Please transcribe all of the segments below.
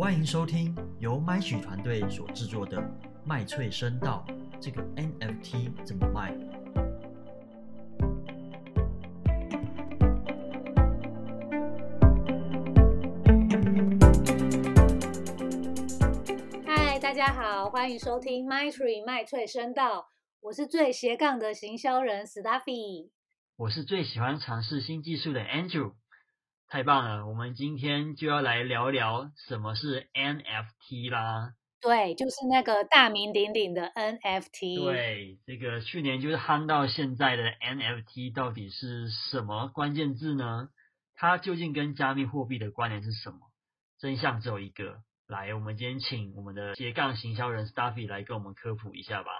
欢迎收听由麦曲团队所制作的《麦翠声道》这个 NFT 怎么卖？嗨，大家好，欢迎收听 My Tree 麦翠声道，我是最斜杠的行销人 Stuffy。我是最喜欢尝试新技术的 Andrew。太棒了，我们今天就要来聊聊什么是 NFT 啦。对，就是那个大名鼎鼎的 NFT。对，这个去年就是夯到现在的 NFT 到底是什么关键字呢？它究竟跟加密货币的关联是什么？真相只有一个。来，我们今天请我们的斜杠行销人 Stuffy 来跟我们科普一下吧。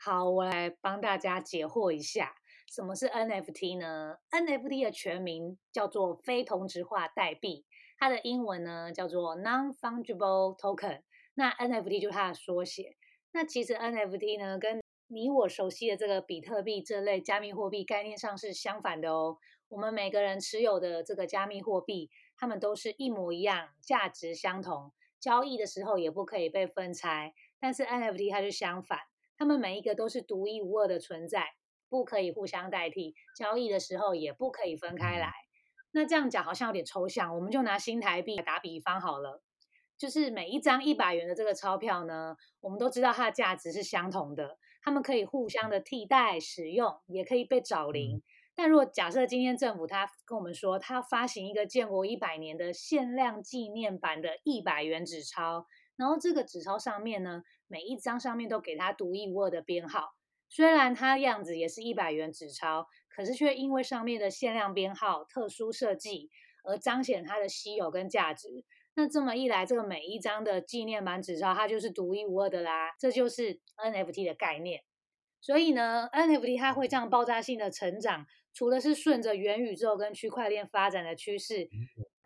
好，我来帮大家解惑一下，什么是 NFT 呢？NFT 的全名叫做非同质化代币，它的英文呢叫做 Non-Fungible Token。那 NFT 就是它的缩写。那其实 NFT 呢，跟你我熟悉的这个比特币这类加密货币概念上是相反的哦。我们每个人持有的这个加密货币，它们都是一模一样，价值相同，交易的时候也不可以被分拆。但是 NFT 它就相反，它们每一个都是独一无二的存在，不可以互相代替，交易的时候也不可以分开来。那这样讲好像有点抽象，我们就拿新台币打比方好了。就是每一张一百元的这个钞票呢，我们都知道它的价值是相同的，它们可以互相的替代使用，也可以被找零。但如果假设今天政府他跟我们说，他要发行一个建国一百年的限量纪念版的一百元纸钞，然后这个纸钞上面呢，每一张上面都给它独一无二的编号，虽然它样子也是一百元纸钞，可是却因为上面的限量编号、特殊设计而彰显它的稀有跟价值。那这么一来，这个每一张的纪念版纸钞，它就是独一无二的啦。这就是 NFT 的概念。所以呢，NFT 它会这样爆炸性的成长，除了是顺着元宇宙跟区块链发展的趋势，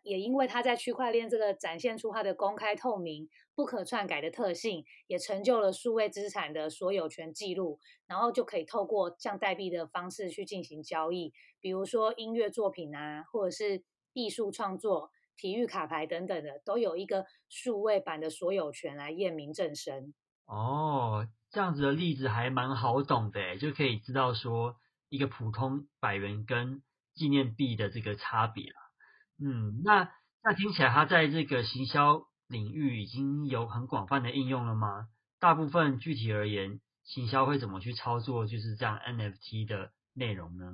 也因为它在区块链这个展现出它的公开透明、不可篡改的特性，也成就了数位资产的所有权记录，然后就可以透过像代币的方式去进行交易，比如说音乐作品啊，或者是艺术创作。体育卡牌等等的，都有一个数位版的所有权来验明正身。哦，这样子的例子还蛮好懂的，就可以知道说一个普通百元跟纪念币的这个差别了。嗯，那那听起来它在这个行销领域已经有很广泛的应用了吗？大部分具体而言，行销会怎么去操作就是这样 NFT 的内容呢？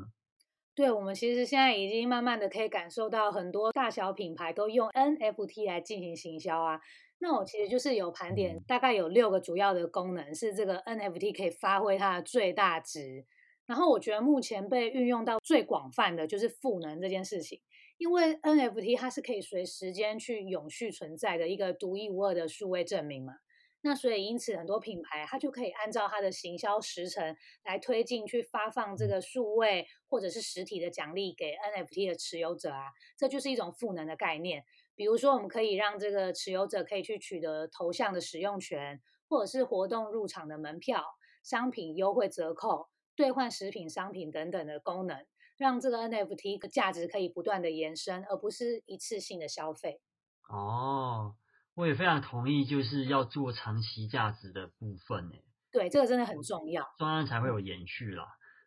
对我们其实现在已经慢慢的可以感受到，很多大小品牌都用 NFT 来进行行销啊。那我其实就是有盘点，大概有六个主要的功能是这个 NFT 可以发挥它的最大值。然后我觉得目前被运用到最广泛的就是赋能这件事情，因为 NFT 它是可以随时间去永续存在的一个独一无二的数位证明嘛。那所以，因此很多品牌它就可以按照它的行销时程来推进去发放这个数位或者是实体的奖励给 NFT 的持有者啊，这就是一种赋能的概念。比如说，我们可以让这个持有者可以去取得头像的使用权，或者是活动入场的门票、商品优惠折扣、兑换食品商品等等的功能，让这个 NFT 的价值可以不断的延伸，而不是一次性的消费。哦。我也非常同意，就是要做长期价值的部分，诶，对，这个真的很重要，专案才会有延续啦。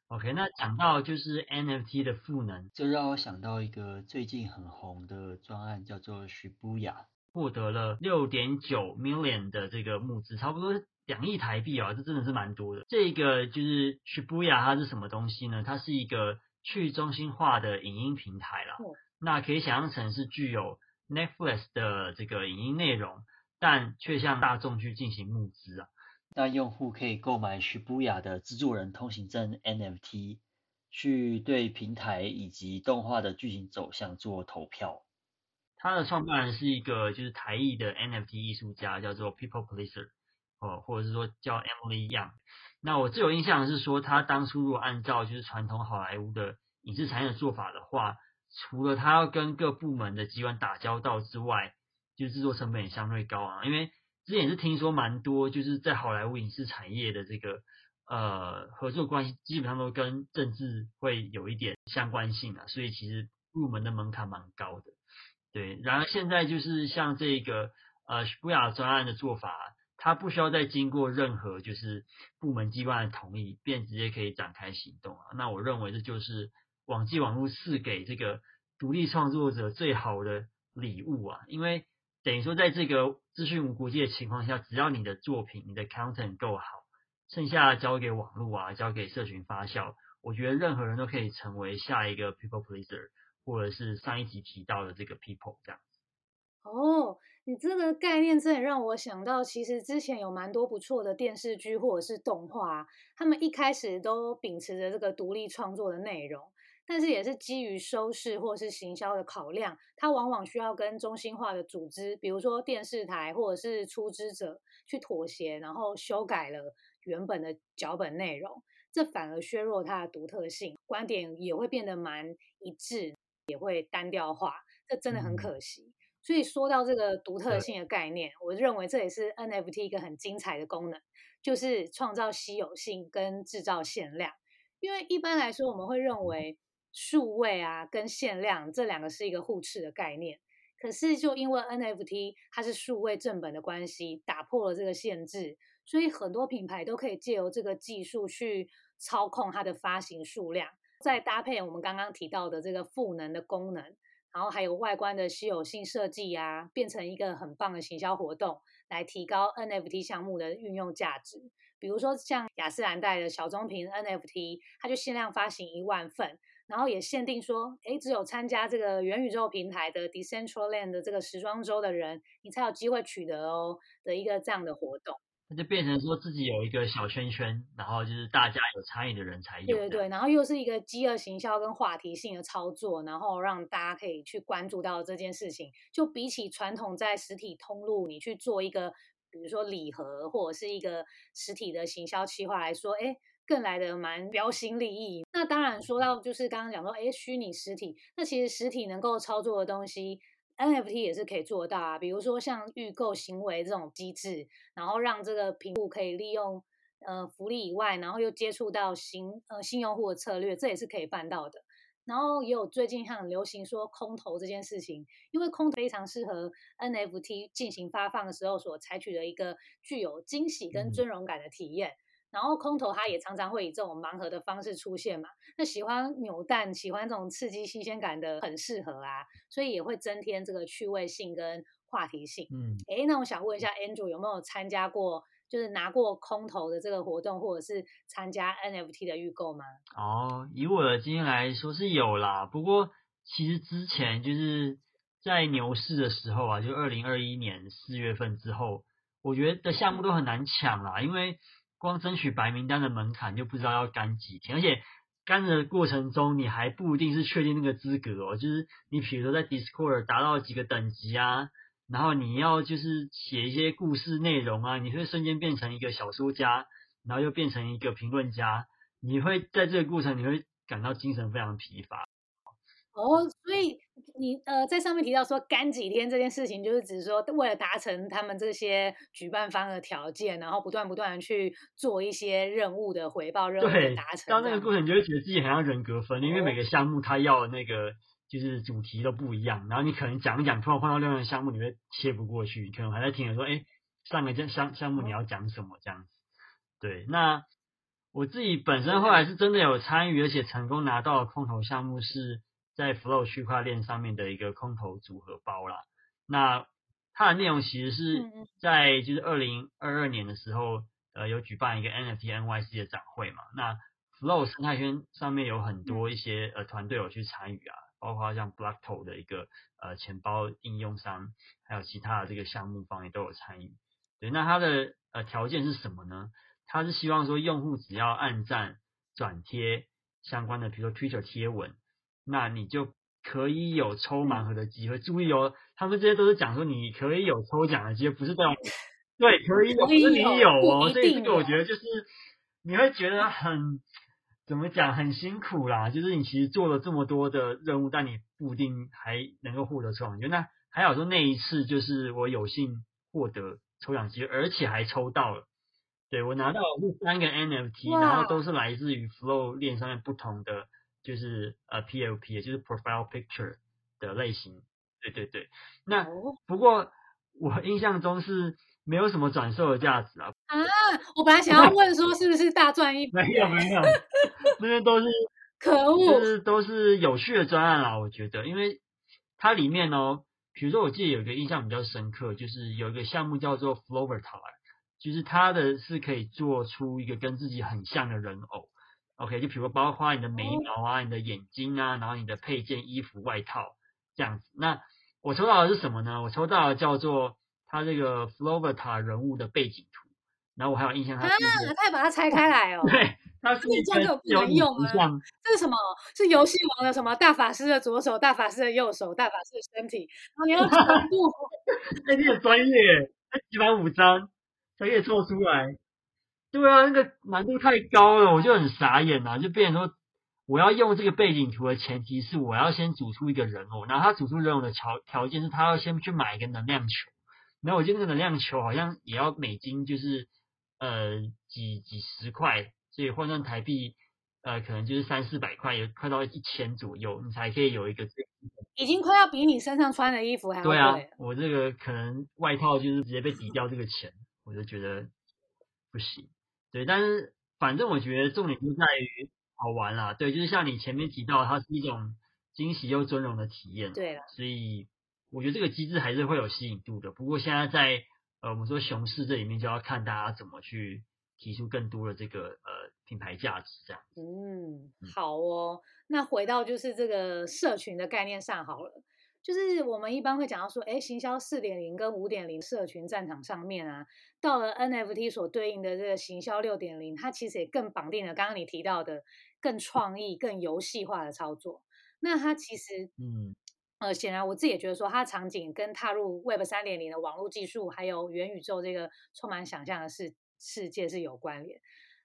OK，那讲到就是 NFT 的赋能，就让我想到一个最近很红的专案，叫做 Shibuya，获得了六点九 million 的这个募资，差不多两亿台币啊，这真的是蛮多的。这个就是 Shibuya，它是什么东西呢？它是一个去中心化的影音平台啦。那可以想象成是具有。Netflix 的这个影音内容，但却向大众去进行募资啊。那用户可以购买徐布雅的制作人通行证 NFT，去对平台以及动画的剧情走向做投票。他的创办人是一个就是台裔的 NFT 艺术家，叫做 People Pleaser，哦，或者是说叫 Emily Young。那我最有印象是说，他当初如果按照就是传统好莱坞的影视产业的做法的话。除了他要跟各部门的机关打交道之外，就制作成本也相对高昂。因为之前也是听说蛮多，就是在好莱坞影视产业的这个呃合作关系，基本上都跟政治会有一点相关性啊，所以其实入门的门槛蛮高的。对，然而现在就是像这个呃布雅专案的做法，他不需要再经过任何就是部门机关的同意，便直接可以展开行动啊。那我认为这就是网际网络赐给这个独立创作者最好的礼物啊，因为等于说在这个资讯无国界的情况下，只要你的作品、你的 content 够好，剩下交给网络啊，交给社群发酵，我觉得任何人都可以成为下一个 people pleaser，或者是上一集提到的这个 people 这样子。哦，你这个概念真的让我想到，其实之前有蛮多不错的电视剧或者是动画，他们一开始都秉持着这个独立创作的内容，但是也是基于收视或是行销的考量，它往往需要跟中心化的组织，比如说电视台或者是出资者去妥协，然后修改了原本的脚本内容，这反而削弱它的独特性，观点也会变得蛮一致，也会单调化，这真的很可惜。所以说到这个独特性的概念，我认为这也是 NFT 一个很精彩的功能，就是创造稀有性跟制造限量。因为一般来说，我们会认为数位啊跟限量这两个是一个互斥的概念。可是就因为 NFT 它是数位正本的关系，打破了这个限制，所以很多品牌都可以借由这个技术去操控它的发行数量，再搭配我们刚刚提到的这个赋能的功能。然后还有外观的稀有性设计呀，变成一个很棒的行销活动，来提高 NFT 项目的运用价值。比如说像雅诗兰黛的小棕瓶 NFT，它就限量发行一万份，然后也限定说，哎，只有参加这个元宇宙平台的 Decentraland 的这个时装周的人，你才有机会取得哦的一个这样的活动。那就变成说自己有一个小圈圈，然后就是大家有参与的人才有。对对对，然后又是一个饥饿行销跟话题性的操作，然后让大家可以去关注到这件事情。就比起传统在实体通路，你去做一个，比如说礼盒或者是一个实体的行销企划来说，哎，更来的蛮标新立异。那当然说到就是刚刚讲说，哎，虚拟实体，那其实实体能够操作的东西。NFT 也是可以做到啊，比如说像预购行为这种机制，然后让这个屏幕可以利用呃福利以外，然后又接触到新呃新用户的策略，这也是可以办到的。然后也有最近很流行说空投这件事情，因为空投非常适合 NFT 进行发放的时候所采取的一个具有惊喜跟尊荣感的体验。然后空投它也常常会以这种盲盒的方式出现嘛，那喜欢扭蛋、喜欢这种刺激新鲜感的很适合啊，所以也会增添这个趣味性跟话题性。嗯，哎，那我想问一下 Andrew 有没有参加过，就是拿过空投的这个活动，或者是参加 NFT 的预购吗？哦，以我的经验来说是有啦，不过其实之前就是在牛市的时候啊，就二零二一年四月份之后，我觉得的项目都很难抢啦，因为。光争取白名单的门槛就不知道要干几天，而且干的过程中你还不一定是确定那个资格哦。就是你比如说在 Discord 达到几个等级啊，然后你要就是写一些故事内容啊，你会瞬间变成一个小说家，然后又变成一个评论家，你会在这个过程你会感到精神非常疲乏。哦，所以你呃在上面提到说干几天这件事情，就是只是说为了达成他们这些举办方的条件，然后不断不断的去做一些任务的回报，任务的达成。到那个过程，你就会觉得自己很像人格分裂，因为每个项目它要那个就是主题都不一样，然后你可能讲一讲，突然碰到另外一个项目，你会切不过去，你可能还在听着说，哎，上个项项项目你要讲什么这样子。对，那我自己本身后来是真的有参与，而且成功拿到空投项目是。在 Flow 区块链上面的一个空投组合包啦，那它的内容其实是在就是二零二二年的时候，呃，有举办一个 NFT NYC 的展会嘛。那 Flow 生态圈上面有很多一些呃团队有去参与啊，包括像 Blockto 的一个呃钱包应用商，还有其他的这个项目方也都有参与。对，那它的呃条件是什么呢？它是希望说用户只要按赞转贴相关的，比如说 Twitter 贴文。那你就可以有抽盲盒的机会。注意哦，他们这些都是讲说你可以有抽奖的机会，不是这种。对，可以有，不是你有哦。所以这个我觉得就是你会觉得很怎么讲，很辛苦啦。就是你其实做了这么多的任务，但你不一定还能够获得抽奖。那还好说那一次就是我有幸获得抽奖机会，而且还抽到了。对我拿到是三个 NFT，然后都是来自于 Flow 链上面不同的。就是呃 PLP，也就是 Profile Picture 的类型，对对对。那不过我印象中是没有什么转售的价值啊。啊，我本来想要问说是不是大赚一笔？没有没有，那些都是 可就恶！是都是有趣的专案啦，我觉得，因为它里面哦，比如说我记得有一个印象比较深刻，就是有一个项目叫做 Flovertar，就是它的是可以做出一个跟自己很像的人偶。OK，就比如包括你的眉毛啊、你的眼睛啊，然后你的配件、衣服、外套这样子。那我抽到的是什么呢？我抽到的叫做他这个 Flovertar 人物的背景图，然后我还有印象他啊是一个，他还把它拆开来哦。对，它是一个这样就不能用啊这是什么？是游戏王的什么大法师的左手、大法师的右手、大法师的身体，然后你要全部哎、你很专业耶，才几百五张才可以做出来。对啊，那个难度太高了，我就很傻眼啊，就变成说，我要用这个背景图的前提是我要先组出一个人偶，然后他组出人偶的条条件是他要先去买一个能量球，然后我记得那个能量球好像也要美金就是呃几几十块，所以换算台币呃可能就是三四百块，也快到一千左右，你才可以有一个这已经快要比你身上穿的衣服还要贵对啊了。，我这个可能外套就是直接被抵掉这个钱，我就觉得不行。对，但是反正我觉得重点就在于好玩啦。对，就是像你前面提到，它是一种惊喜又尊荣的体验。对了，所以我觉得这个机制还是会有吸引度的。不过现在在呃我们说熊市这里面，就要看大家怎么去提出更多的这个呃品牌价值这样。嗯，好哦。那回到就是这个社群的概念上好了，就是我们一般会讲到说，哎，行销四点零跟五点零社群战场上面啊，到了 NFT 所对应的这个行销六点零，它其实也更绑定了刚刚你提到的更创意、更游戏化的操作。那它其实嗯呃，显然我自己也觉得说，它场景跟踏入 Web 三点零的网络技术，还有元宇宙这个充满想象的世世界是有关联。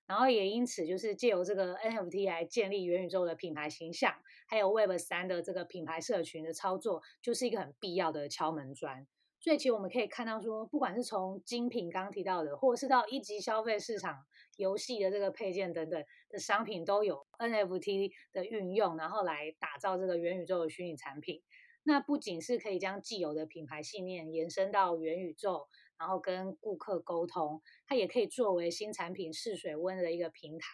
然后也因此，就是借由这个 NFT 来建立元宇宙的品牌形象，还有 Web 三的这个品牌社群的操作，就是一个很必要的敲门砖。所以其实我们可以看到说，不管是从精品刚提到的，或者是到一级消费市场、游戏的这个配件等等的商品，都有 NFT 的运用，然后来打造这个元宇宙的虚拟产品。那不仅是可以将既有的品牌信念延伸到元宇宙，然后跟顾客沟通，它也可以作为新产品试水温的一个平台。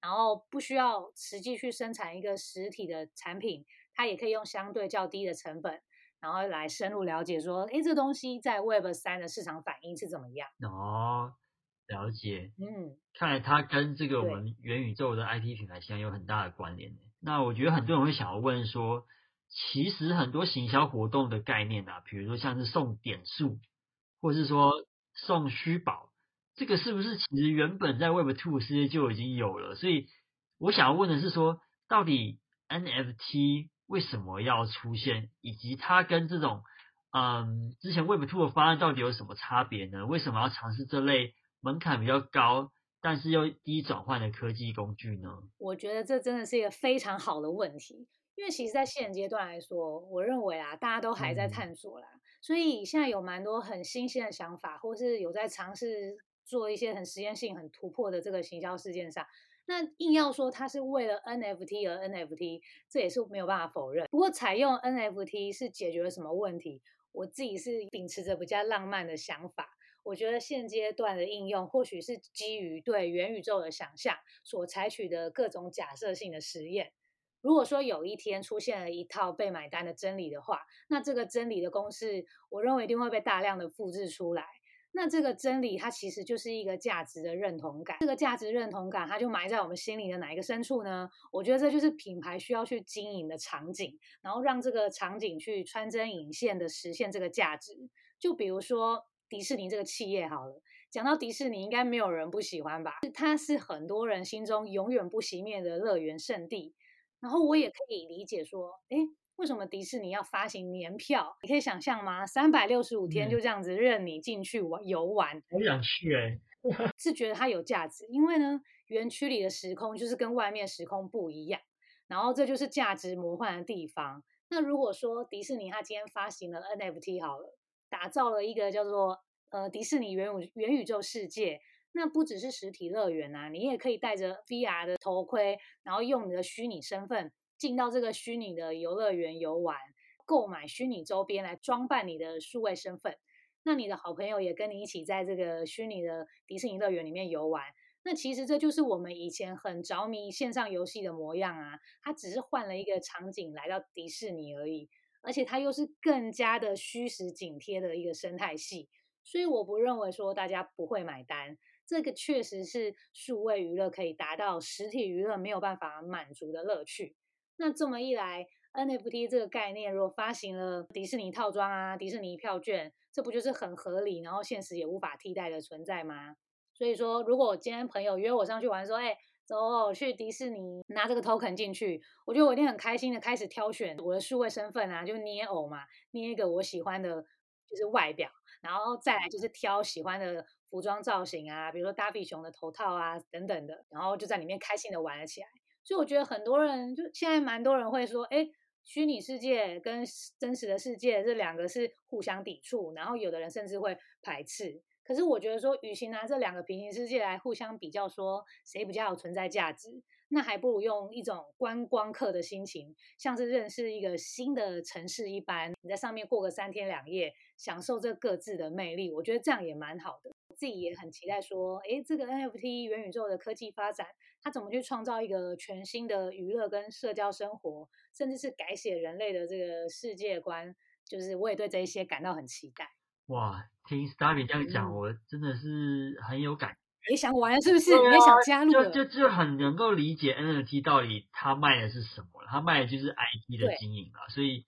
然后不需要实际去生产一个实体的产品，它也可以用相对较低的成本，然后来深入了解说，哎，这东西在 Web 三的市场反应是怎么样？哦，了解。嗯，看来它跟这个我对们元宇宙的 IP 品牌形象有很大的关联。那我觉得很多人会想要问说，其实很多行销活动的概念啊，比如说像是送点数，或是说送虚宝，这个是不是其实原本在 Web Two 世界就已经有了？所以我想要问的是说，到底 NFT 为什么要出现，以及它跟这种嗯之前 Web Two 的方案到底有什么差别呢？为什么要尝试这类门槛比较高，但是又低转换的科技工具呢？我觉得这真的是一个非常好的问题，因为其实，在现阶段来说，我认为啊，大家都还在嗯探索啦，所以现在有蛮多很新鲜的想法，或是有在尝试做一些很实验性、很突破的这个行销事件上。那硬要说它是为了 NFT 而 NFT，这也是没有办法否认。不过，采用 NFT 是解决了什么问题？我自己是秉持着比较浪漫的想法。我觉得现阶段的应用，或许是基于对元宇宙的想象所采取的各种假设性的实验。如果说有一天出现了一套被买单的真理的话，那这个真理的公式，我认为一定会被大量的复制出来。那这个真理，它其实就是一个价值的认同感。这个价值认同感，它就埋在我们心里的哪一个深处呢？我觉得这就是品牌需要去经营的场景，然后让这个场景去穿针引线的实现这个价值。就比如说迪士尼这个企业好了，讲到迪士尼，应该没有人不喜欢吧？它是很多人心中永远不熄灭的乐园圣地。然后我也可以理解说，哎，为什么迪士尼要发行年票？你可以想象吗？三百六十五天嗯就这样子任你进去玩游玩，我想去哎、是觉得它有价值，因为呢，园区里的时空就是跟外面时空不一样，然后这就是价值魔幻的地方。那如果说迪士尼它今天发行了 NFT 好了，打造了一个叫做呃迪士尼元宇元宇宙世界，那不只是实体乐园啊，你也可以戴着 VR 的头盔，然后用你的虚拟身份进到这个虚拟的游乐园游玩，购买虚拟周边来装扮你的数位身份。那你的好朋友也跟你一起在这个虚拟的迪士尼乐园里面游玩。那其实这就是我们以前很着迷线上游戏的模样啊，它只是换了一个场景来到迪士尼而已，而且它又是更加的虚实紧贴的一个生态系，所以我不认为说大家不会买单，这个确实是数位娱乐可以达到实体娱乐没有办法满足的乐趣。那这么一来，NFT 这个概念如果发行了迪士尼套装啊、迪士尼票券，这不就是很合理，然后现实也无法替代的存在吗？所以说，如果今天朋友约我上去玩，说，哎，走去迪士尼拿这个 token 进去，我觉得我一定很开心的开始挑选我的数位身份啊，就捏偶嘛，捏一个我喜欢的，就是外表，然后再来就是挑喜欢的服装造型啊，比如说大比熊的头套啊等等的，然后就在里面开心的玩了起来。所以我觉得很多人就现在蛮多人会说，哎，虚拟世界跟真实的世界这两个是互相抵触，然后有的人甚至会排斥。可是我觉得说，与其拿这两个平行世界来互相比较，说谁比较有存在价值，那还不如用一种观光客的心情，像是认识一个新的城市一般，你在上面过个三天两夜，享受这各自的魅力。我觉得这样也蛮好的。自己也很期待说，诶，这个 NFT 元宇宙的科技发展，它怎么去创造一个全新的娱乐跟社交生活，甚至是改写人类的这个世界观，就是我也对这一些感到很期待。哇，听 Starry 这样讲，我真的是很有感，也想玩是不是？也想加入，就就就很能够理解 NFT 到底它卖的是什么，它卖的就是 IP 的经营啊。所以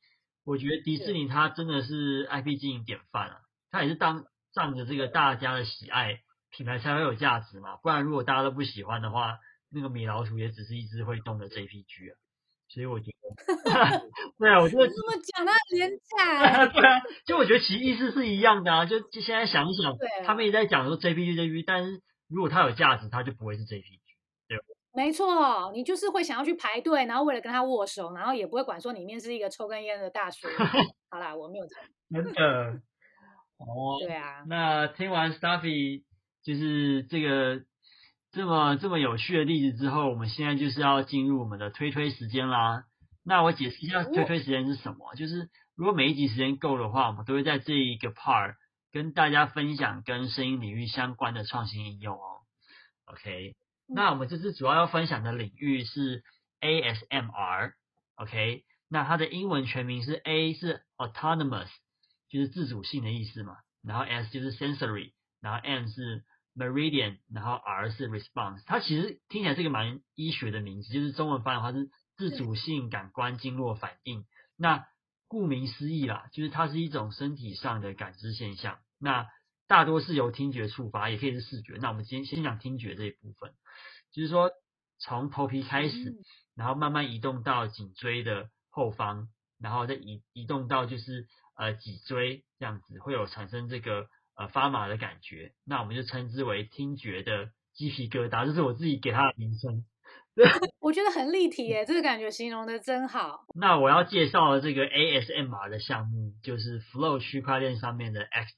我觉得迪士尼它真的是 IP 经营典范啊，它也是当仗着这个大家的喜爱，品牌才会有价值嘛。不然如果大家都不喜欢的话，那个米老鼠也只是一只会动的 JPG 啊。所以我觉得，对啊，我觉得这么讲，那廉价。对啊，就我觉得其实意思是一样的啊。就就现在想一想，他们也在讲说 JPG JPG，但是如果它有价值，它就不会是 JPG，对没错，你就是会想要去排队，然后为了跟他握手，然后也不会管说里面是一个抽根烟的大叔。好啦，我没有 真的。哦。对啊。那听完 Stuffy 就是这个。这么这么有趣的例子之后，我们现在就是要进入我们的推推时间啦。那我解释一下推推时间是什么，就是如果每一集时间够的话，我们都会在这一个 part 跟大家分享跟声音领域相关的创新应用哦。OK，那我们这次主要要分享的领域是 ASMR，OK，那它的英文全名是 A 是 autonomous，就是自主性的意思嘛，然后 S 就是 sensory，然后 M 是 Meridian，然后 R 是 response，它其实听起来是一个蛮医学的名字，就是中文翻译的话是自主性感官经络反应。那顾名思义啦，就是它是一种身体上的感知现象。那大多是由听觉触发，也可以是视觉。那我们今天先讲听觉这一部分，就是说从头皮开始，然后慢慢移动到颈椎的后方，然后再移移动到就是呃脊椎这样子，会有产生这个。呃，发麻的感觉，那我们就称之为听觉的鸡皮疙瘩，这是我自己给它的名称。我觉得很立体耶，这个感觉形容的真好。那我要介绍的这个 ASMR 的项目，就是 Flow 区块链上面的 X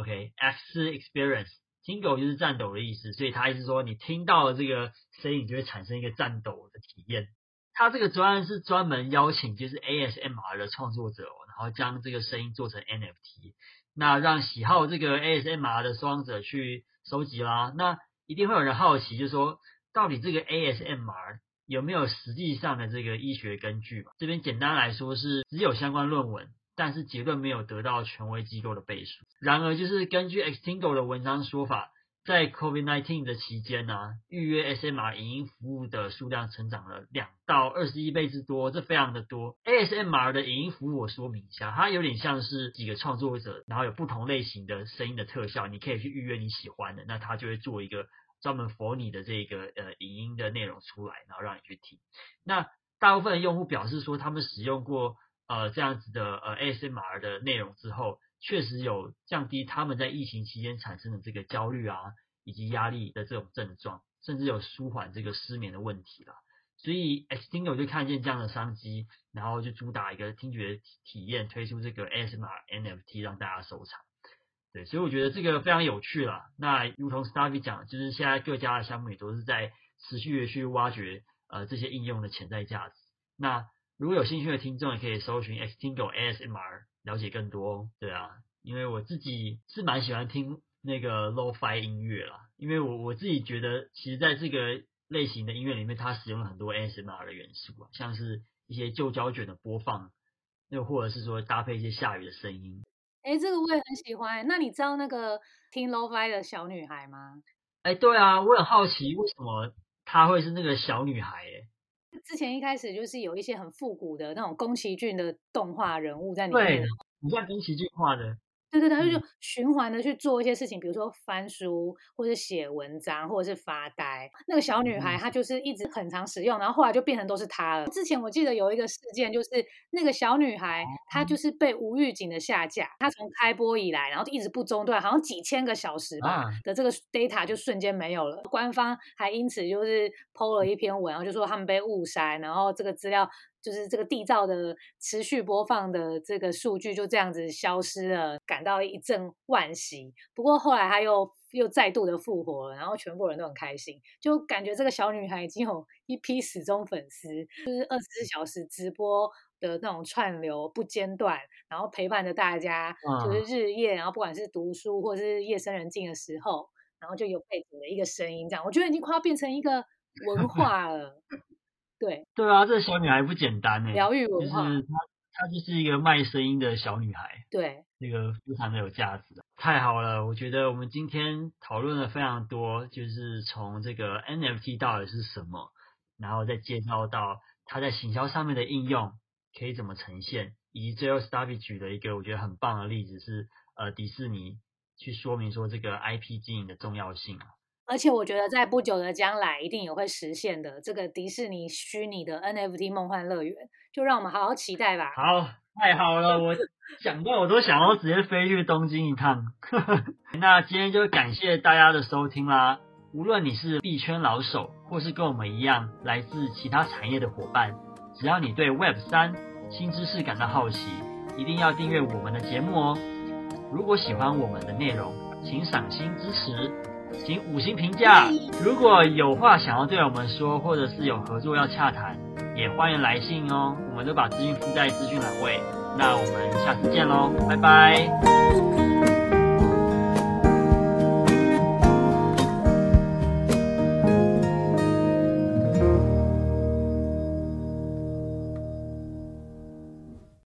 OK，X Experience，Tingle 就是颤抖的意思，所以他意思说你听到了这个声音，就会产生一个颤抖的体验。他这个专案是专门邀请就是 ASMR 的创作者，然后将这个声音做成 NFT。那让喜好这个 ASMR 的双者去收集啦。那一定会有人好奇，就是说到底这个 ASMR 有没有实际上的这个医学根据嘛？这边简单来说是只有相关论文，但是结论没有得到权威机构的背书。然而，就是根据 Extingo 的文章说法。在 COVID-19 的期间呢，预约 ASMR 影音服务的数量成长了两到二十一倍之多，这非常的多。ASMR 的影音服务我说明一下，它有点像是几个创作者，然后有不同类型的声音的特效，你可以去预约你喜欢的，那它就会做一个专门 for 你的这个呃影音的内容出来，然后让你去听。那大部分的用户表示说，他们使用过呃这样子的呃 ASMR 的内容之后。确实有降低他们在疫情期间产生的这个焦虑啊，以及压力的这种症状，甚至有舒缓这个失眠的问题了。所以 Extingo 就看见这样的商机，然后就主打一个听觉体验，推出这个 ASMR NFT 让大家收藏。对，所以我觉得这个非常有趣了。那如同 Starry 讲，就是现在各家的项目也都是在持续的去挖掘呃这些应用的潜在价值。那如果有兴趣的听众，也可以搜寻 Extingo ASMR。了解更多，对啊，因为我自己是蛮喜欢听那个 lo-fi 音乐啦，因为我我自己觉得，其实在这个类型的音乐里面，它使用了很多 ASMR 的元素啊，像是一些旧胶卷的播放，又或者是说搭配一些下雨的声音。哎，这个我也很喜欢。那你知道那个听 lo-fi 的小女孩吗？哎，对啊，我很好奇为什么她会是那个小女孩？哎，之前一开始就是有一些很复古的那种宫崎骏的动画人物在里面。对，你像宫崎骏画的。对对对，他就循环的去做一些事情，比如说翻书，或者写文章，或者是发呆。那个小女孩她就是一直很常使用，然后后来就变成都是她了。之前我记得有一个事件，就是那个小女孩她就是被无预警的下架，它从开播以来，然后一直不中断，好像几千个小时吧的这个 data 就瞬间没有了。官方还因此就是 PO 了一篇文，然后就说他们被误删，然后这个资料。就是这个缔造的持续播放的这个数据就这样子消失了，感到一阵惋惜。不过后来他又又再度的复活了，然后全部人都很开心，就感觉这个小女孩已经有一批死忠粉丝，就是二十四小时直播的那种串流不间断，然后陪伴着大家，就是日夜，然后不管是读书或者是夜深人静的时候，然后就有背景的一个声音，这样。我觉得已经快要变成一个文 化了。对。对啊，这小女孩不简单哎，疗愈文化，就是。她，她就是一个卖声音的小女孩，对，那个非常的有价值，太好了，我觉得我们今天讨论了非常多，就是从这个 NFT 到底是什么，然后再介绍到它在行销上面的应用可以怎么呈现，以及最后 Stubby 举的一个我觉得很棒的例子是，呃，迪士尼去说明说这个 IP 经营的重要性啊。而且我觉得在不久的将来一定也会实现的，这个迪士尼虚拟的 NFT 梦幻乐园，就让我们好好期待吧。好，太好了，我想到我都想要直接飞去东京一趟。那今天就感谢大家的收听啦。无论你是币圈老手，或是跟我们一样来自其他产业的伙伴，只要你对 Web 三新知识感到好奇，一定要订阅我们的节目哦。如果喜欢我们的内容，请赏心支持。请五星评价。如果有话想要对我们说，或者是有合作要洽谈，也欢迎来信哦。我们都把资讯附在资讯栏位。那我们下次见喽，拜拜。